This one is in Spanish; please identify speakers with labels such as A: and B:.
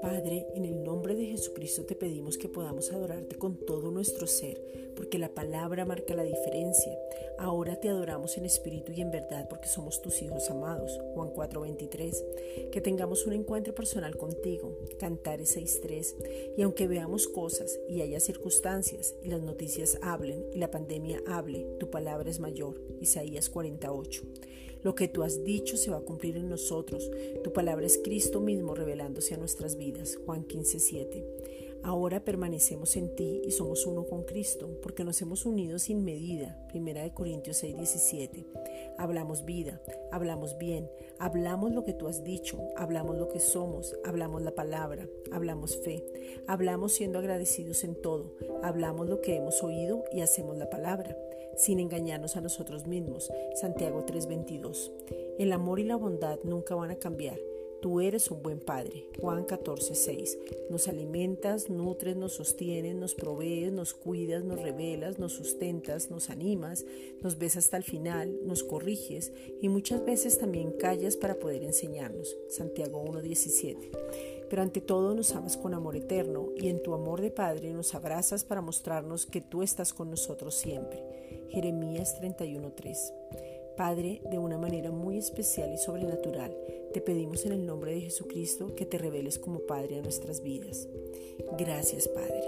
A: Padre, en el nombre de Jesucristo te pedimos que podamos adorarte con todo nuestro ser, porque la palabra marca la diferencia. Ahora te adoramos en espíritu y en verdad porque somos tus hijos amados. Juan 4:23. Que tengamos un encuentro personal contigo. Cantares 6:3. Y aunque veamos cosas y haya circunstancias y las noticias hablen y la pandemia hable, tu palabra es mayor. Isaías 48. Lo que tú has dicho se va a cumplir en nosotros. Tu palabra es Cristo mismo revelándose a nuestras vidas. Juan 15:7. Ahora permanecemos en ti y somos uno con Cristo, porque nos hemos unido sin medida. Primera de Corintios 6:17. Hablamos vida, hablamos bien, hablamos lo que tú has dicho, hablamos lo que somos, hablamos la palabra, hablamos fe, hablamos siendo agradecidos en todo, hablamos lo que hemos oído y hacemos la palabra sin engañarnos a nosotros mismos. Santiago 3:22. El amor y la bondad nunca van a cambiar. Tú eres un buen padre. Juan 14:6. Nos alimentas, nutres, nos sostienes, nos provees, nos cuidas, nos revelas, nos sustentas, nos animas, nos ves hasta el final, nos corriges y muchas veces también callas para poder enseñarnos. Santiago 1:17 pero ante todo nos amas con amor eterno y en tu amor de Padre nos abrazas para mostrarnos que tú estás con nosotros siempre. Jeremías 31:3. Padre, de una manera muy especial y sobrenatural, te pedimos en el nombre de Jesucristo que te reveles como Padre a nuestras vidas. Gracias, Padre.